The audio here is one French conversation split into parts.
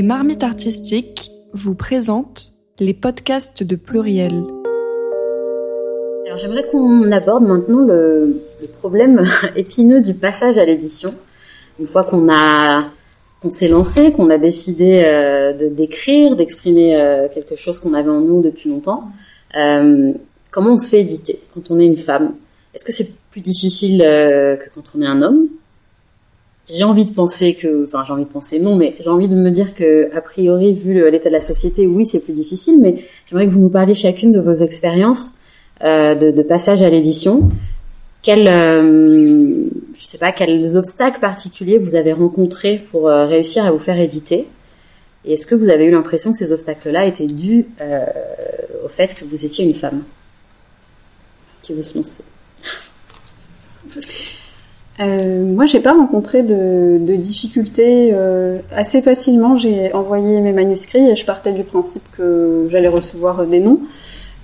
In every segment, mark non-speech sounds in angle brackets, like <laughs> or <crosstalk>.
Les marmites artistiques vous présentent les podcasts de Pluriel. Alors j'aimerais qu'on aborde maintenant le, problème <laughs> épineux du passage à l'édition. Une fois qu'on a qu'on s'est lancé, qu'on a décidé euh, de d'écrire, d'exprimer euh, quelque chose qu'on avait en nous depuis longtemps, euh, comment on se fait éditer quand on est une femme? Est-ce que c'est plus difficile que quand on est un homme? J'ai envie de penser que, enfin j'ai envie de penser non, mais j'ai envie de me dire que a priori vu l'état de la société, oui c'est plus difficile, mais j'aimerais que vous nous parliez chacune de vos expériences euh, de, de passage à l'édition. Quels, euh, je sais pas, quels obstacles particuliers vous avez rencontrés pour euh, réussir à vous faire éditer? Et est-ce que vous avez eu l'impression que ces obstacles-là étaient dus euh, au fait que vous étiez une femme? Qui veut se lancer? Euh, moi, j'ai pas rencontré de, de difficultés euh, assez facilement. J'ai envoyé mes manuscrits et je partais du principe que j'allais recevoir des noms,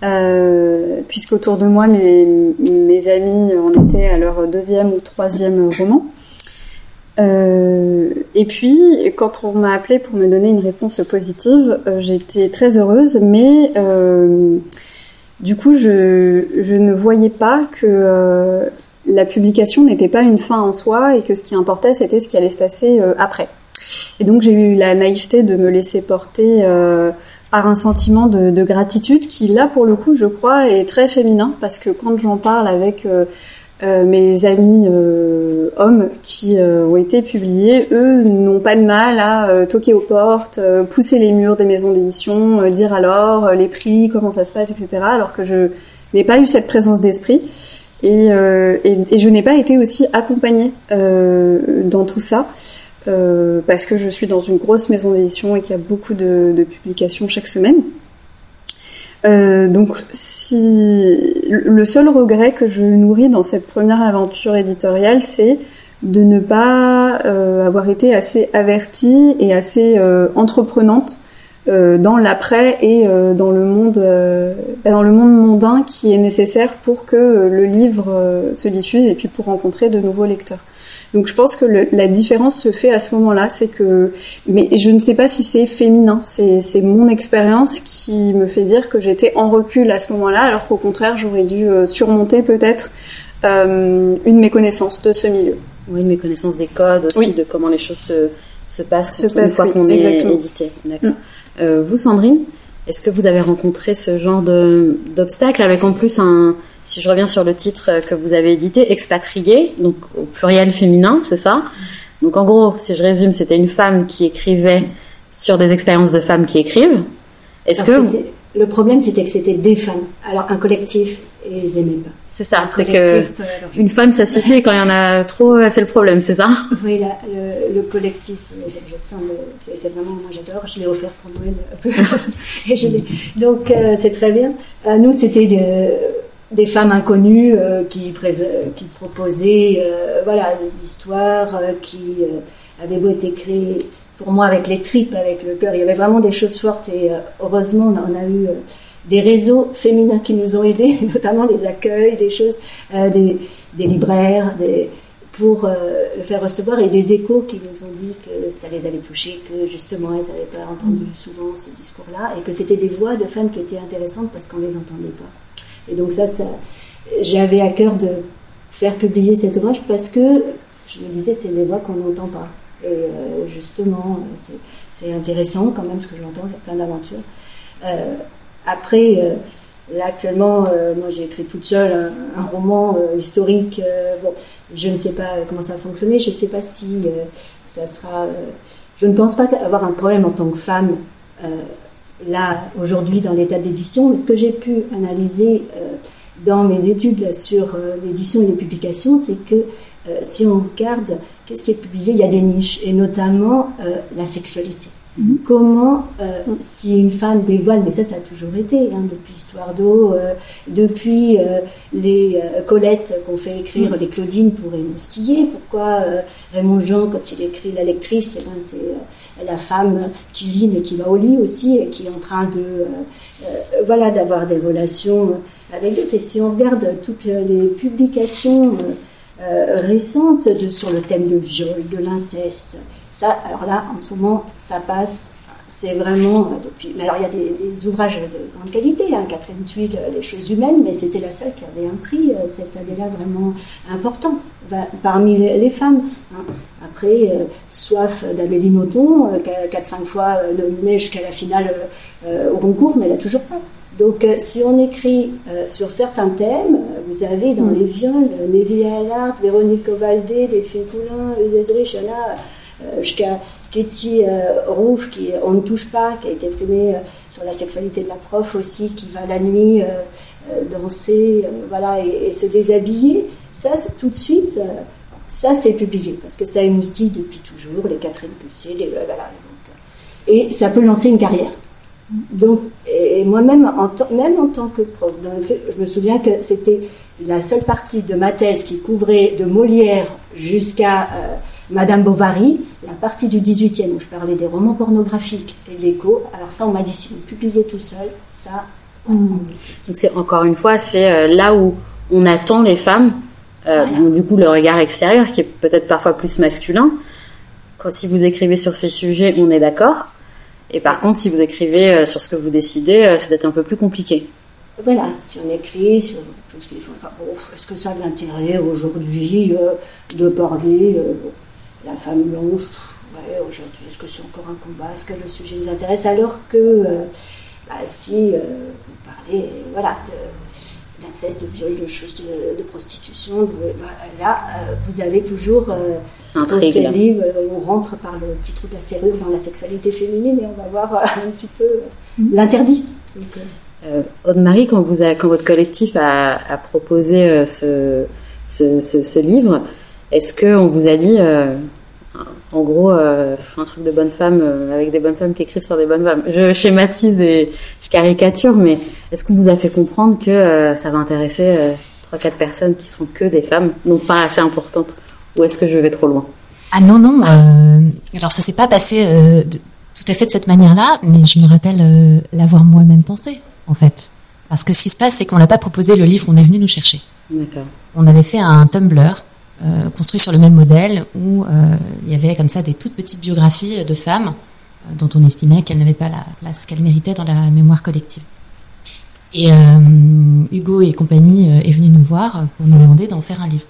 euh, puisqu'autour de moi, mes, mes amis en étaient à leur deuxième ou troisième roman. Euh, et puis, quand on m'a appelé pour me donner une réponse positive, euh, j'étais très heureuse, mais du coup, je, je ne voyais pas que la publication n'était pas une fin en soi et que ce qui importait, c'était ce qui allait se passer euh, après. Et donc, j'ai eu la naïveté de me laisser porter euh, par un sentiment de, de gratitude qui, là, pour le coup, je crois, est très féminin parce que quand j'en parle avec euh, mes amis hommes qui ont été publiés, eux n'ont pas de mal à toquer aux portes, pousser les murs des maisons d'édition, dire alors les prix, comment ça se passe, etc. Alors que je n'ai pas eu cette présence d'esprit et, euh, et, et je n'ai pas été aussi accompagnée euh, dans tout ça. euh, parce que je suis dans une grosse maison d'édition et qu'il y a beaucoup de, de publications chaque semaine. Euh, donc, si le seul regret que je nourris dans cette première aventure éditoriale, c'est de ne pas euh, avoir été assez avertie et assez entreprenante dans l'après et euh, dans le monde euh, bah, dans le monde mondain qui est nécessaire pour que euh, le livre euh, se diffuse et puis pour rencontrer de nouveaux lecteurs. Donc je pense que le- la différence se fait à ce moment-là, c'est que, mais je ne sais pas si c'est féminin, c'est c'est mon expérience qui me fait dire que j'étais en recul à ce moment-là, alors qu'au contraire j'aurais dû euh, surmonter peut-être euh, une méconnaissance de ce milieu. Oui, une méconnaissance des codes aussi, Oui. de comment les choses se, se passent Se on- une fois oui, qu'on est édité. D'accord. Mm. Euh, vous, Sandrine, est-ce que vous avez rencontré ce genre de d'obstacle avec en plus un, si je reviens sur le titre que vous avez édité, expatrié, donc au pluriel féminin, c'est ça? Donc en gros, si je résume, c'était une femme qui écrivait sur des expériences de femmes qui écrivent. Est-ce que vous- le problème c'était que c'était des femmes. Alors un collectif, et ils aimaient pas. C'est ça, Un c'est que une femme ça suffit quand il y en a trop, euh, c'est le problème, c'est ça <laughs> Oui, la- le, le collectif, euh, c'est vraiment, moi j'adore, je l'ai offert pour Noël. <laughs> Et je Donc euh, c'est très bien. Euh, nous, c'était des, des femmes inconnues euh, qui, qui proposaient euh, voilà, des histoires euh, qui euh, avaient beau être écrites pour moi avec les tripes, avec le cœur. Il y avait vraiment des choses fortes et euh, heureusement, on a eu. Des réseaux féminins qui nous ont aidés, <laughs> notamment les accueils, des choses, euh, des, des libraires, des, pour euh, le faire recevoir et des échos qui nous ont dit que ça les avait touchés, que justement elles n'avaient pas entendu souvent ce discours-là et que c'était des voix de femmes qui étaient intéressantes parce qu'on les entendait pas. Et donc ça, ça j'avais à cœur de faire publier cet ouvrage parce que je me disais c'est des voix qu'on n'entend pas. Et euh, justement, c'est- intéressant quand même ce que j'entends, c'est plein d'aventures. Euh, après, euh, là actuellement, euh, moi j'ai écrit toute seule un, roman euh, historique. bon, je ne sais pas comment ça va fonctionner. Je ne sais pas si ça sera. je ne pense pas avoir un problème en tant que femme là aujourd'hui dans l'état d'édition. Mais ce que j'ai pu analyser dans mes études sur l'édition et les publications, c'est que si on regarde qu'est-ce qui est publié, il y a des niches et notamment la sexualité. Comment, euh, si une femme dévoile, mais ça, ça a toujours été, hein, depuis Histoire d'eau, euh, depuis euh, les euh, Colettes qu'on fait écrire, les Claudines pour émoustiller, pourquoi euh, Raymond Jean, quand il écrit La lectrice, eh ben, c'est euh, la femme qui lit mais qui va au lit aussi et qui est en train de, voilà, d'avoir des relations avec d'autres. Et si on regarde toutes les publications récentes de, sur le thème de viol, de l'inceste, ça, alors là, en ce moment, ça passe c'est vraiment euh, depuis. Mais alors il y a des, ouvrages de grande qualité, hein, Catherine Tuile, Les choses humaines, mais c'était la seule qui avait un prix cette année-là vraiment important parmi les, femmes. Hein. Après, Soif d'Amélie Nothomb, 4-5 fois nominée jusqu'à la finale au concours, mais elle n'a toujours pas. Donc, euh, si on écrit euh, sur certains thèmes, vous avez dans mm. les viols Nelly Allard, Véronique Ovaldé, Delphine Poulain, Uzezrich, il y en a jusqu'à Katie euh, qui On ne touche pas, qui a été primée sur la sexualité de la prof aussi, qui va la nuit danser voilà, et, se déshabiller. Ça, tout de suite, ça c'est publié, parce que ça émoustille depuis toujours, les Catherine Pulsé, les, voilà, et ça peut lancer une carrière. Donc, et moi-même, même en tant que prof, je me souviens que c'était la seule partie de ma thèse qui couvrait de Molière jusqu'à euh, Madame Bovary, la partie du 18e où je parlais des romans pornographiques et de l'écho. Alors ça, on m'a dit si vous publiez tout seul, ça. Donc c'est encore une fois, c'est euh, là où on attend les femmes. Euh, du coup, le regard extérieur qui est peut-être parfois plus masculin. Quand si vous écrivez sur ces sujets, on est d'accord. Et par contre, si vous écrivez euh, sur ce que vous décidez, euh, c'est peut-être un peu plus compliqué. Voilà, si on écrit sur tout ce qu'il faut. est-ce que ça a de l'intérêt aujourd'hui de parler la femme blanche Ouais, aujourd'hui, est-ce que c'est encore un combat? Est-ce que le sujet nous intéresse? Alors que, bah, si vous parlez, voilà, d'inceste, de viol, de choses de, prostitution, bah, là, vous avez toujours dans ces livres, on rentre par le petit truc à serrure dans la sexualité féminine et on va voir un petit peu mm. l'interdit. Euh, Aude-Marie, quand, vous quand votre collectif a, proposé euh, ce, ce, livre, est-ce qu'on vous a dit, euh, en gros, un truc de bonne femme avec des bonnes femmes qui écrivent sur des bonnes femmes Je schématise et je caricature, mais est-ce qu'on vous a fait comprendre que ça va intéresser 3-4 personnes qui sont que des femmes, donc pas assez importantes? Ou est-ce que je vais trop loin? Ah non, non. Euh, alors ça s'est pas passé euh, tout à fait de cette manière-là, mais je me rappelle euh, l'avoir moi-même pensé, en fait. Parce que ce qui se passe, c'est qu'on n'a pas proposé le livre, on est venu nous chercher. D'accord. On avait fait un Tumblr construit sur le même modèle où il y avait comme ça des toutes petites biographies de femmes dont on estimait qu'elles n'avaient pas la place qu'elles méritaient dans la mémoire collective. Et Hugo et compagnie est venu nous voir pour nous demander d'en faire un livre.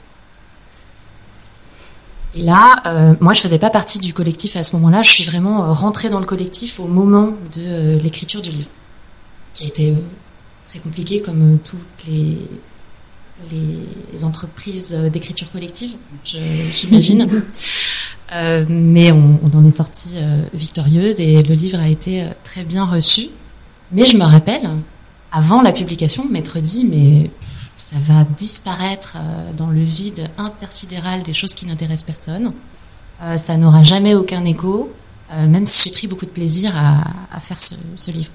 Et là, euh, moi, je faisais pas partie du collectif à ce moment-là. Je suis vraiment euh, rentrée dans le collectif au moment de euh, l'écriture du livre, qui a été très compliqué comme toutes les, les entreprises d'écriture collective, j'imagine. mais on, en est sorti victorieuse et le livre a été très bien reçu. Mais je me rappelle, avant la publication, m'être dit, mais ça va disparaître euh, dans le vide intersidéral des choses qui n'intéressent personne. Euh, ça n'aura jamais aucun écho, euh, même si j'ai pris beaucoup de plaisir à, faire ce, livre.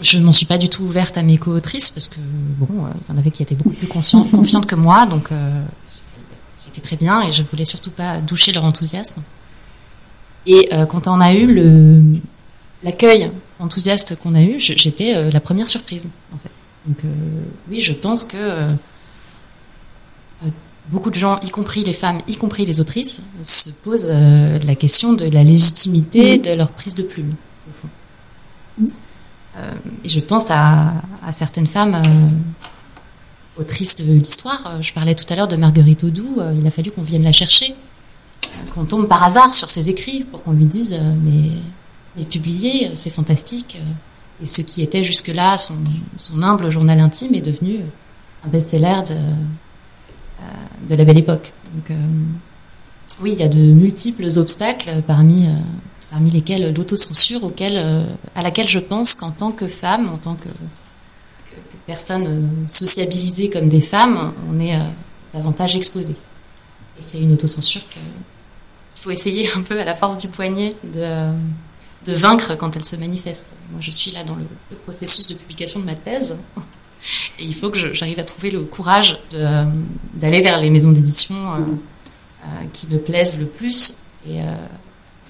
Je ne m'en suis pas du tout ouverte à mes co-autrices parce que bon, il y en avait qui étaient beaucoup plus confiantes que moi, donc c'était très bien et je voulais surtout pas doucher leur enthousiasme. Et quand on a eu le l'accueil enthousiaste qu'on a eu, j'étais la première surprise en fait. Donc euh, oui, je pense que euh, euh, beaucoup de gens, y compris les femmes, y compris les autrices, se posent la question de la légitimité mm. de leur prise de plume. Mm. Et je pense à, certaines femmes autrices de l'histoire. Je parlais tout à l'heure de Marguerite Audoux. il a fallu qu'on vienne la chercher, qu'on tombe par hasard sur ses écrits pour qu'on lui dise mais, mais publier, c'est fantastique. Et ce qui était jusque-là son, humble journal intime est devenu un best-seller de, euh, la belle époque. Donc, euh, oui, il y a de multiples obstacles parmi, euh, parmi lesquels l'autocensure auquel, à laquelle je pense qu'en tant que femme, en tant que, personne sociabilisée comme des femmes, on est davantage exposé. Et c'est une autocensure qu'il faut essayer un peu à la force du poignet de de vaincre quand elle se manifeste. Moi, je suis là dans le, processus de publication de ma thèse. Et il faut que j'arrive à trouver le courage d'aller vers les maisons d'édition euh, euh, qui me plaisent le plus et euh,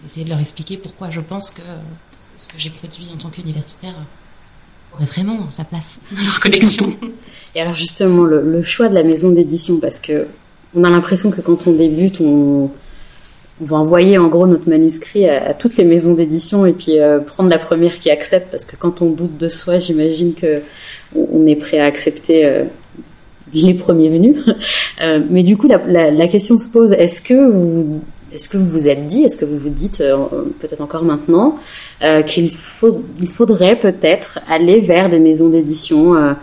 essayer de leur expliquer pourquoi je pense que ce que j'ai produit en tant qu'universitaire aurait vraiment sa place dans leur collection. Et alors justement, le, choix de la maison d'édition, parce que on a l'impression que quand on débute, on, on va envoyer en gros notre manuscrit à, toutes les maisons d'édition et puis prendre la première qui accepte parce que quand on doute de soi, j'imagine que on, est prêt à accepter les premiers venus. <laughs> mais du coup, la, la, question se pose est-ce que vous est-ce que vous vous êtes dit, est-ce que vous vous dites peut-être encore maintenant qu'il faut, il faudrait peut-être aller vers des maisons d'édition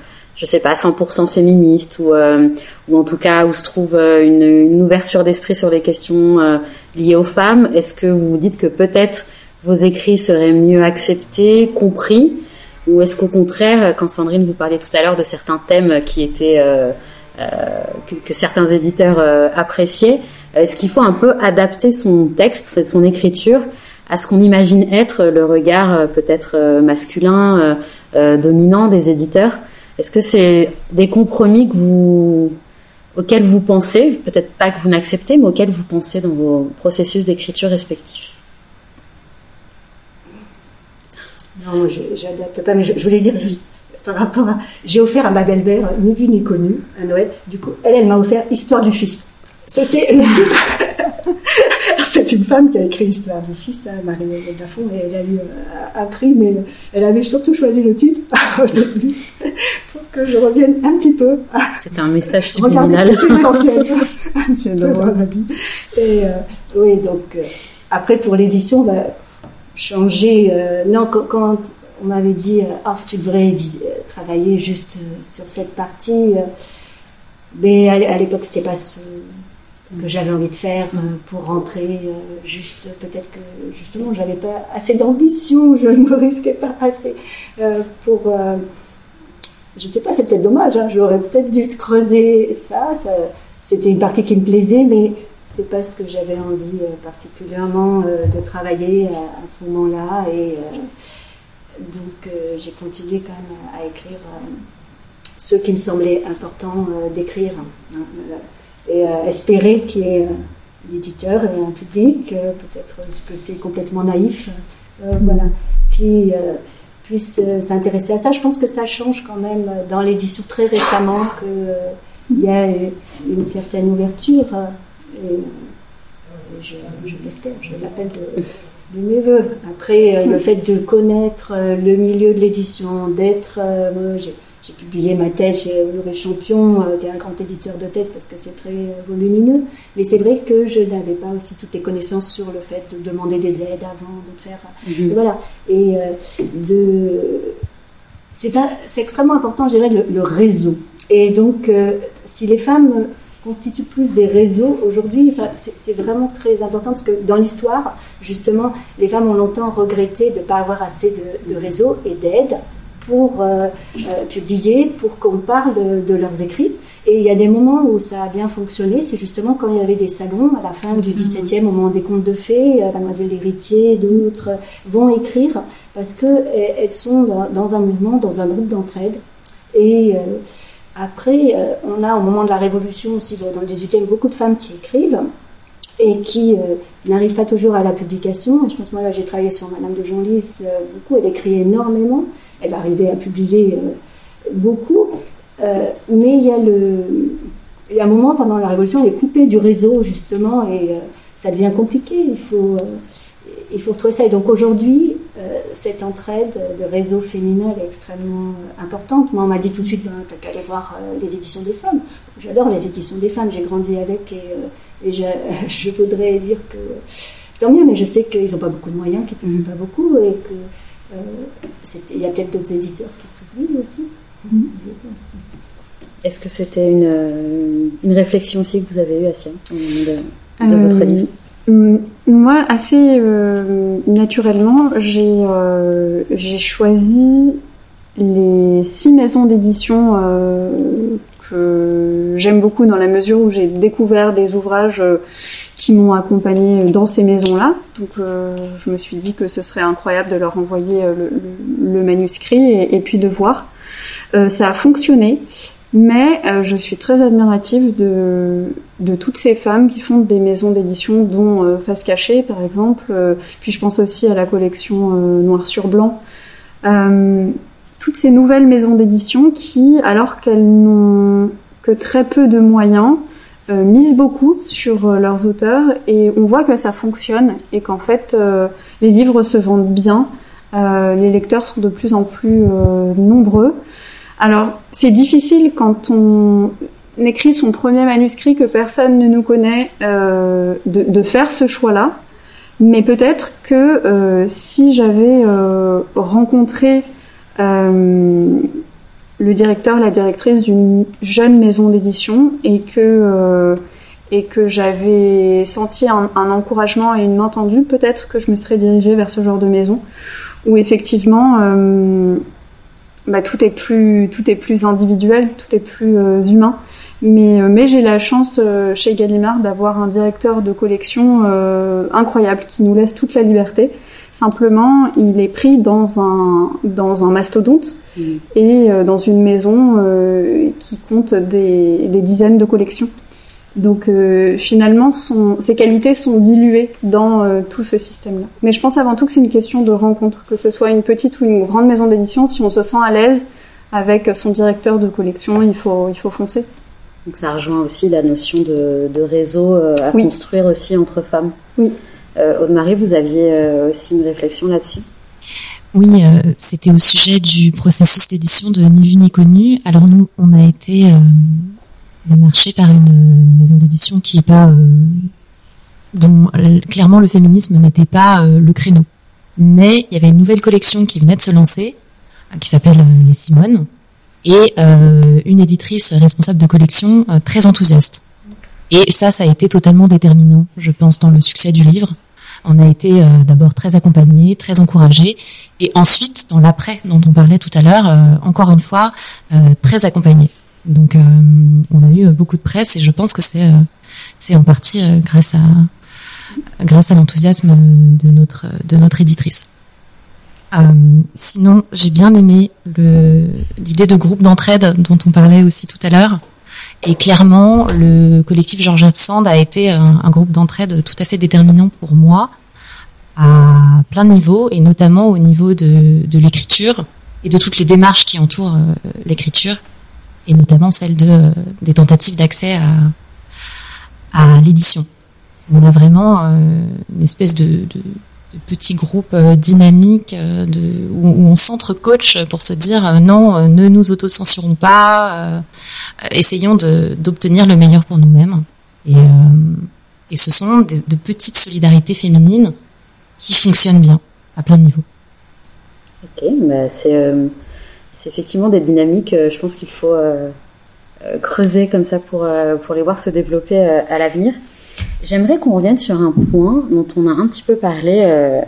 je sais pas, 100% féministe ou, euh, ou en tout cas où se trouve euh, une, ouverture d'esprit sur les questions euh, liées aux femmes. Est-ce que vous vous dites que peut-être vos écrits seraient mieux acceptés, compris Ou est-ce qu'au contraire, quand Sandrine vous parlait tout à l'heure de certains thèmes qui étaient que, que, certains éditeurs appréciaient, est-ce qu'il faut un peu adapter son texte, son écriture à ce qu'on imagine être le regard peut-être masculin dominant des éditeurs? Est-ce que c'est des compromis que vous, auxquels vous pensez, peut-être pas que vous n'acceptez, mais auxquels vous pensez dans vos processus d'écriture respectifs? Non, j'adapte pas, mais je, voulais dire juste par rapport à. J'ai offert à ma belle-mère, ni vu ni connu, à Noël. Du coup, elle, elle m'a offert Histoire du fils. C'était le titre. <laughs> c'est une femme qui a écrit Histoire du fils, hein, Marie-Hélène Lafont, et elle a eu un prix, mais elle avait surtout choisi le titre <laughs> au début pour que je revienne un petit peu. C'était un message subliminal. Essentiel. <laughs> c'est vie. Et euh, oui, donc euh, après pour l'édition, bah, changer. Euh, non, quand, on m'avait dit, oh, tu devrais travailler juste sur cette partie. mais à, l'époque, c'était pas ce que j'avais envie de faire euh, pour rentrer. Euh, juste, peut-être que justement, j'avais pas assez d'ambition, je ne me risquais pas assez euh, pour. je sais pas, c'est peut-être dommage. Hein, j'aurais peut-être dû creuser ça. ça C'était une partie qui me plaisait, mais c'est pas ce que j'avais envie particulièrement de travailler à, ce moment-là. Et donc, j'ai continué quand même à, écrire ce qui me semblait important d'écrire. Et euh, espérer qu'il y ait un éditeur et un public, euh, peut-être que c'est complètement naïf, euh, voilà, qui puisse s'intéresser à ça. Je pense que ça change quand même dans l'édition très récemment qu'il y a une certaine ouverture. Et, je, l'espère, je l'appelle de, de, mes voeux. Après, le fait de connaître le milieu de l'édition, d'être j'ai publié ma thèse chez Honoré Champion, euh, qui est un grand éditeur de thèse parce que c'est très euh, volumineux. Mais c'est vrai que je n'avais pas aussi toutes les connaissances sur le fait de demander des aides avant, de faire. Mhm. Et voilà. Et euh, de. C'est, extrêmement important, je dirais, le, réseau. Et donc, si les femmes constituent plus des réseaux aujourd'hui, c'est, vraiment très important parce que dans l'histoire, justement, les femmes ont longtemps regretté de ne pas avoir assez de, de réseaux et d'aide pour euh, euh, publier, pour qu'on parle de leurs écrits. Et il y a des moments où ça a bien fonctionné, c'est justement quand il y avait des salons à la fin du XVIIe, au moment des contes de fées, euh, Mademoiselle l'héritier, d'autres vont écrire parce qu'elles sont dans, un mouvement, dans un groupe d'entraide. Et après, on a au moment de la Révolution aussi, dans le XVIIIe, beaucoup de femmes qui écrivent et qui n'arrivent pas toujours à la publication. Je pense, moi, là, j'ai travaillé sur Madame de Genlis beaucoup, elle écrit énormément elle arrivait à publier euh, beaucoup. Euh, mais il y, a le, il y a un moment pendant la Révolution, elle est coupée du réseau, justement, et euh, ça devient compliqué. Il faut, il faut retrouver ça. Et donc aujourd'hui, cette entraide de réseau féminin est extrêmement importante. Moi, on m'a dit tout de suite, ben, t'as qu'à aller voir les éditions des femmes. J'adore les éditions des femmes, j'ai grandi avec et, <laughs> je, voudrais dire que tant mieux, mais je sais qu'ils n'ont pas beaucoup de moyens, qu'ils ne publient pas beaucoup et que il y a peut-être d'autres éditeurs qui publient aussi. Mhm. Est-ce que c'était une, euh, une, réflexion aussi que vous avez eue, Asia, de, de votre euh, livre moi, assez naturellement, j'ai j'ai choisi les six maisons d'édition que j'aime beaucoup dans la mesure où j'ai découvert des ouvrages qui m'ont accompagné dans ces maisons-là. Donc euh, je me suis dit que ce serait incroyable de leur envoyer euh, le, manuscrit et, puis de voir. Euh, ça a fonctionné, mais je suis très admirative de, de toutes ces femmes qui font des maisons d'édition, dont Face Cachée par exemple. puis je pense aussi à la collection Noir sur Blanc. toutes ces nouvelles maisons d'édition qui, alors qu'elles n'ont que très peu de moyens, misent beaucoup sur leurs auteurs et on voit que ça fonctionne et qu'en fait les livres se vendent bien, les lecteurs sont de plus en plus nombreux. Alors c'est difficile quand on écrit son premier manuscrit que personne ne nous connaît de, faire ce choix-là. Mais peut-être que euh, si j'avais euh, rencontré euh, le directeur, la directrice d'une jeune maison d'édition et que et que j'avais senti un, encouragement et une main tendue, peut-être que je me serais dirigée vers ce genre de maison où effectivement bah, tout est plus tout est plus individuel, tout est plus humain. Mais, euh, mais j'ai la chance euh, chez Gallimard d'avoir un directeur de collection euh, incroyable qui nous laisse toute la liberté. Simplement, il est pris dans un, dans un mastodonte mmh. et dans une maison qui compte des, des, dizaines de collections. Donc finalement, son, ses qualités sont diluées dans tout ce système-là. Mais je pense avant tout que c'est une question de rencontre, que ce soit une petite ou une grande maison d'édition, si on se sent à l'aise avec son directeur de collection, il faut, il faut foncer. Donc ça rejoint aussi la notion de, réseau euh, à construire aussi entre femmes. Oui. Euh, Aude-Marie, vous aviez euh, aussi une réflexion là-dessus? Oui, c'était au sujet du processus d'édition de Ni vu ni connu. Alors nous, on a été démarché par une maison d'édition qui est pas dont clairement le féminisme n'était pas le créneau. Mais il y avait une nouvelle collection qui venait de se lancer, qui s'appelle Les Simones, et euh, une éditrice responsable de collection euh, très enthousiaste. Et ça, ça a été totalement déterminant, je pense, dans le succès du livre. On a été euh, d'abord très accompagnés, très encouragés, et ensuite, dans l'après dont on parlait tout à l'heure, encore une fois, très accompagnés. Donc, on a eu beaucoup de presse, et je pense que c'est c'est en partie grâce à grâce à l'enthousiasme de notre de notre éditrice. Euh, sinon, j'ai bien aimé l'idée de groupe d'entraide dont on parlait aussi tout à l'heure. Et clairement, le collectif Georgette Sand a été un, groupe d'entraide tout à fait déterminant pour moi à plein de niveaux, et notamment au niveau de, de l'écriture et de toutes les démarches qui entourent euh, l'écriture, et notamment celle de, des tentatives d'accès à, à l'édition. On a vraiment euh, une espèce de, de de petits groupes euh, dynamiques euh, de, où, on s'entre-coach pour se dire euh, non, ne nous autocensurons pas, essayons d'obtenir le meilleur pour nous-mêmes. Et, et ce sont de, petites solidarités féminines qui fonctionnent bien à plein de niveaux. Ok, bah c'est effectivement des dynamiques, je pense qu'il faut creuser comme ça pour, pour les voir se développer à l'avenir. J'aimerais qu'on revienne sur un point dont on a un petit peu parlé euh,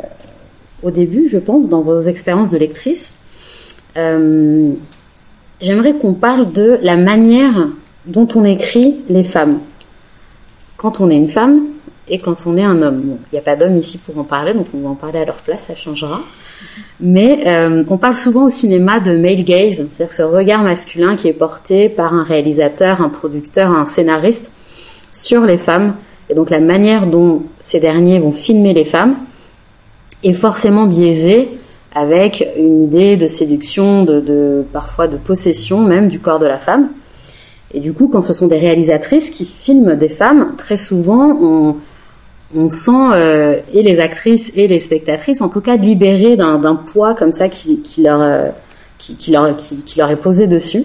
au début, je pense, dans vos expériences de lectrice. Euh, j'aimerais qu'on parle de la manière dont on écrit les femmes. Quand on est une femme et quand on est un homme. Il n'y a pas d'homme ici pour en parler, donc on va en parler à leur place, ça changera. Mais euh, on parle souvent au cinéma de male gaze, c'est-à-dire ce regard masculin qui est porté par un réalisateur, un producteur, un scénariste sur les femmes et donc la manière dont ces derniers vont filmer les femmes est forcément biaisée avec une idée de séduction, de, parfois de possession même du corps de la femme. Et du coup, quand ce sont des réalisatrices qui filment des femmes, très souvent on, sent euh, et les actrices et les spectatrices, en tout cas, libérées d'un poids comme ça euh, qui, leur est posé dessus.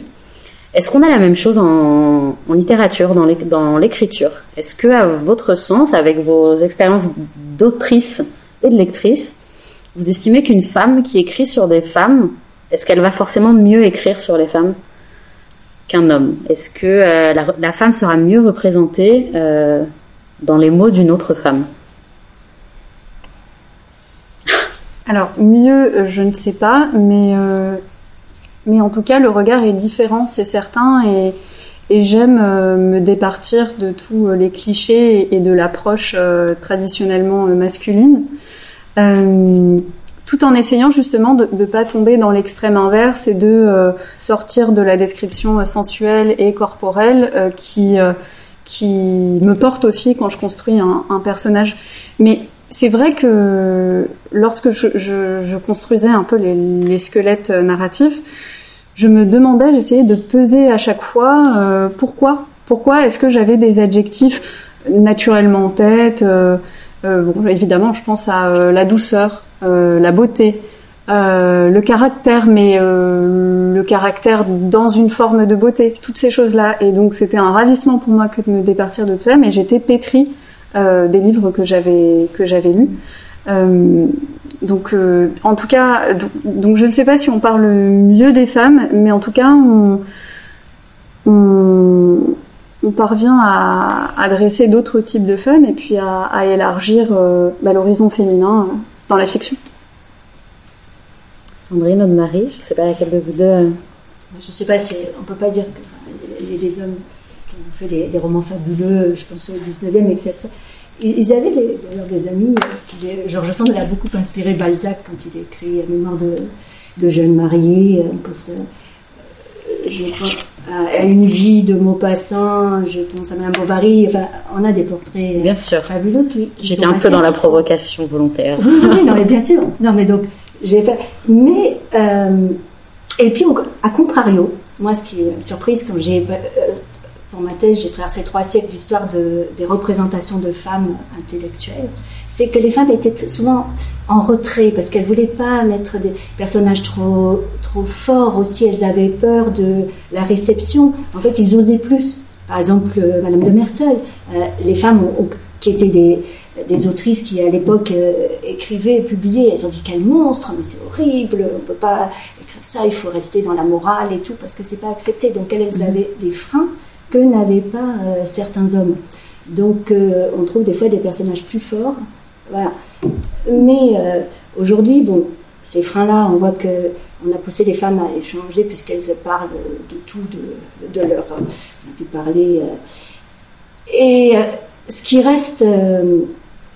Est-ce qu'on a la même chose en, littérature, dans l'écriture? Est-ce que, à votre sens, avec vos expériences d'autrice et de lectrice, vous estimez qu'une femme qui écrit sur des femmes, est-ce qu'elle va forcément mieux écrire sur les femmes qu'un homme? Est-ce que euh, la, femme sera mieux représentée euh, dans les mots d'une autre femme? Alors mieux, je ne sais pas, mais euh, mais en tout cas, le regard est différent, c'est certain, et, j'aime euh, me départir de tous euh, les clichés et de l'approche euh, traditionnellement masculine, tout en essayant justement de ne pas tomber dans l'extrême inverse et de sortir de la description sensuelle et corporelle qui qui me porte aussi quand je construis un, personnage. Mais c'est vrai que lorsque je, construisais un peu les squelettes narratifs, je me demandais, j'essayais de peser à chaque fois euh, pourquoi? Pourquoi est-ce que j'avais des adjectifs naturellement en tête? Bon, Évidemment, je pense à la douceur, la beauté, le caractère, mais le caractère dans une forme de beauté, toutes ces choses-là. Et donc c'était un ravissement pour moi que de me départir de tout ça, mais j'étais pétrie des livres que j'avais que j'avais lus. Donc, euh, en tout cas, donc, je ne sais pas si on parle mieux des femmes, mais en tout cas, on, on, parvient à adresser d'autres types de femmes et puis à, élargir euh, bah, l'horizon féminin euh, dans la fiction. Sandrine, aude Marie, je ne sais pas laquelle de vous deux. Je ne sais pas si on peut pas dire que les hommes qui ont fait des, romans fabuleux, je pense au 19e, et que ça soit ils avaient d'ailleurs des amis. Euh, Georges Sand a beaucoup inspiré Balzac quand il écrit La mémoire de, de jeunes mariés. Euh, euh, je pense à une vie de Maupassant, je pense à Madame Bovary. Enfin, on a des portraits bien sûr. fabuleux qui, J'étais un peu dans la provocation volontaire. Oui, oui, non, mais bien sûr. Non, mais donc, je vais faire. Mais, et puis, à contrario, moi, ce qui est surprise quand j'ai pour ma thèse, j'ai traversé trois siècles d'histoire de, des représentations de femmes intellectuelles. C'est que les femmes étaient souvent en retrait parce qu'elles voulaient pas mettre des personnages trop trop forts aussi. Elles avaient peur de la réception. En fait, ils osaient plus. Par exemple, euh, Madame de Merteuil, euh, les femmes qui étaient des, des autrices qui à l'époque euh, écrivaient et publiaient, elles ont dit quel monstre, mais c'est horrible, on peut pas écrire ça, il faut rester dans la morale et tout parce que c'est pas accepté. Donc elles, elles mhm. avaient des freins que n'avaient pas euh, certains hommes. Donc euh, on trouve des fois des personnages plus forts. Voilà. Mais euh, aujourd'hui, bon, ces freins-là, on voit que on a poussé les femmes à échanger puisqu'elles parlent de tout, de, leur. On a pu parler. et ce qui reste,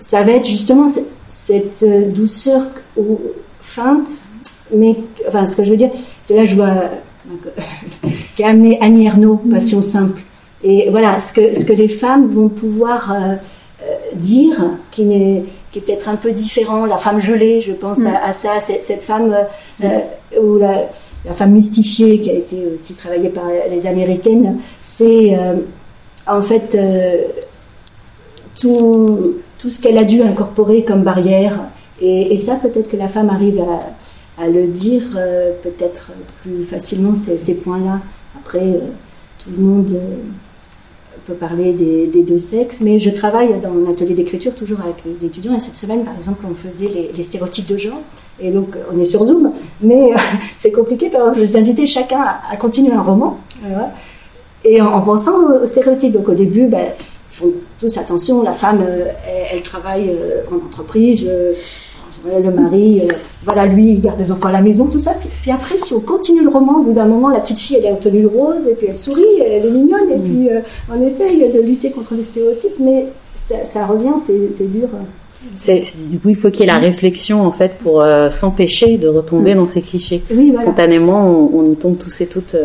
ça va être justement cette douceur ou feinte, mais enfin, ce que je veux dire, c'est là je vois qui a amené Annie Ernaux, Passion simple. Et voilà, ce que, ce que les femmes vont pouvoir euh, euh, dire, qui, est, qui est peut-être un peu différent, la femme gelée, je pense mm. à, ça, cette, cette femme, euh, ou la, la, femme mystifiée, qui a été aussi travaillée par les Américaines, c'est en fait tout, tout ce qu'elle a dû incorporer comme barrière. Et, et ça, peut-être que la femme arrive à, à le dire peut-être plus facilement, ces, ces points-là. Après, tout le monde peut parler des, deux sexes, mais je travaille dans mon atelier d'écriture toujours avec les étudiants. Et cette semaine, par exemple, on faisait les, stéréotypes de genre. Et donc, on est sur Zoom, mais euh, <laughs> c'est compliqué. Par exemple, je les invitais chacun à, continuer un roman. Et en, pensant aux stéréotypes. Donc, au début, ben, ils font tous attention. La femme, euh, elle, travaille euh, en entreprise mari, euh, voilà, lui, il garde les enfants à la maison, tout ça. Puis, après, si on continue le roman, au bout d'un moment, la petite fille, elle est en tenue rose, et puis elle sourit, elle est mignonne, et puis euh, on essaye de lutter contre les stéréotypes, mais ça, revient, c'est dur. Du coup, il faut qu'il y ait la réflexion, en fait, pour euh, s'empêcher de retomber mm. dans ces clichés. Spontanément, on, y tombe tous et toutes.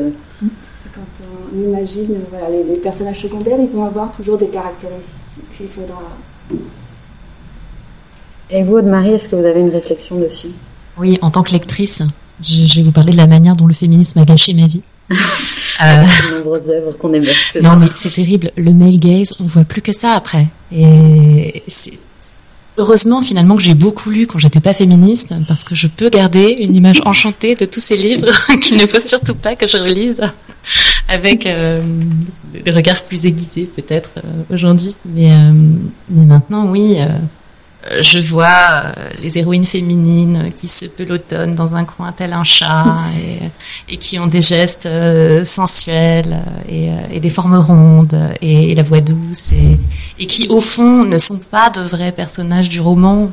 Quand on imagine, voilà, les, les, personnages secondaires, ils vont avoir toujours des caractéristiques qu'il faudra et vous, Marie, est-ce que vous avez une réflexion dessus? Oui, en tant que lectrice, je, vais vous parler de la manière dont le féminisme a gâché ma vie. <laughs> euh... De nombreuses œuvres qu'on aime. Non, mais c'est terrible. Le male gaze, on voit plus que ça après. Et heureusement finalement que j'ai beaucoup lu quand j'étais pas féministe parce que je peux garder une image enchantée de tous ces livres <laughs> qu'il ne faut surtout pas que je relise avec euh, le regard plus aiguisé peut-être euh, aujourd'hui mais, euh, mais maintenant oui euh, je vois euh, les héroïnes féminines qui se pelotonnent dans un coin tel un chat <laughs> et, qui ont des gestes euh, sensuels et, des formes rondes et, la voix douce et, qui au fond ne sont pas de vrais personnages du roman.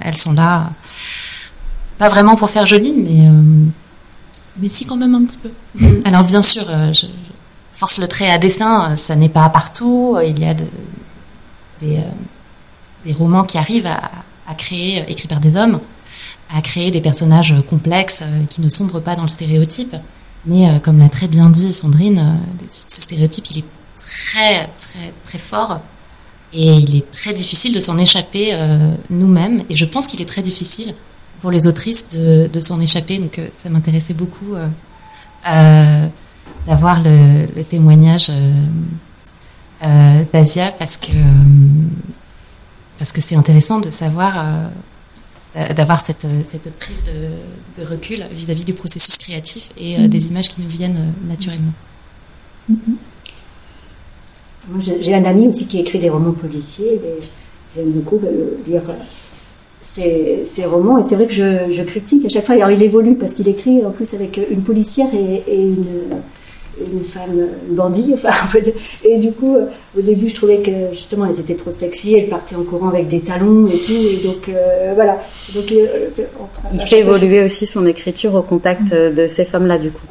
elles sont là, pas vraiment pour faire joli, mais mais si quand même un petit peu. <laughs> Alors bien sûr, je, force le trait à dessin, ça n'est pas partout. Il y a de, des des romans qui arrivent à, créer, euh, écrits par des hommes, à créer des personnages complexes euh, qui ne sombrent pas dans le stéréotype. Mais euh, comme l'a très bien dit Sandrine, ce stéréotype, il est très, très, très fort. Et il est très difficile de s'en échapper nous-mêmes. Et je pense qu'il est très difficile pour les autrices de, s'en échapper. Donc ça m'intéressait beaucoup d'avoir le, témoignage euh, Dasia, parce que parce que c'est intéressant de savoir d'avoir cette, cette prise de, de recul vis-à-vis du processus créatif et mm-hmm. des images qui nous viennent naturellement. Mm-hmm. J'ai un ami aussi qui écrit des romans policiers. J'aime beaucoup lire ces, romans. Et c'est vrai que je, je, critique à chaque fois. Alors il évolue parce qu'il écrit en plus avec une policière et, une, une, femme, bandit. Enfin, <laughs> et du coup, au début, je trouvais que justement, elles étaient trop sexy. Elles partaient en courant avec des talons et tout. Et donc, euh, voilà. Donc, euh, il fait évoluer aussi son écriture au contact de ces femmes-là, du coup.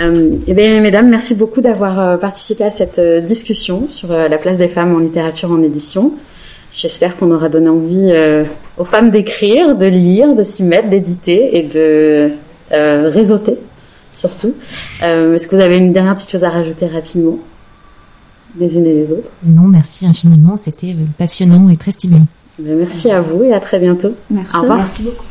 Euh, eh bien, mesdames, merci beaucoup d'avoir participé à cette discussion sur la place des femmes en littérature en édition. J'espère qu'on aura donné envie euh, aux femmes d'écrire, de lire, de s'y mettre, d'éditer et de euh, réseauter, surtout. Euh, est-ce que vous avez une dernière petite chose à rajouter rapidement, les unes et les autres? Non, merci infiniment. C'était passionnant et très stimulant. Merci à vous et à très bientôt. Merci. Au revoir. Merci beaucoup.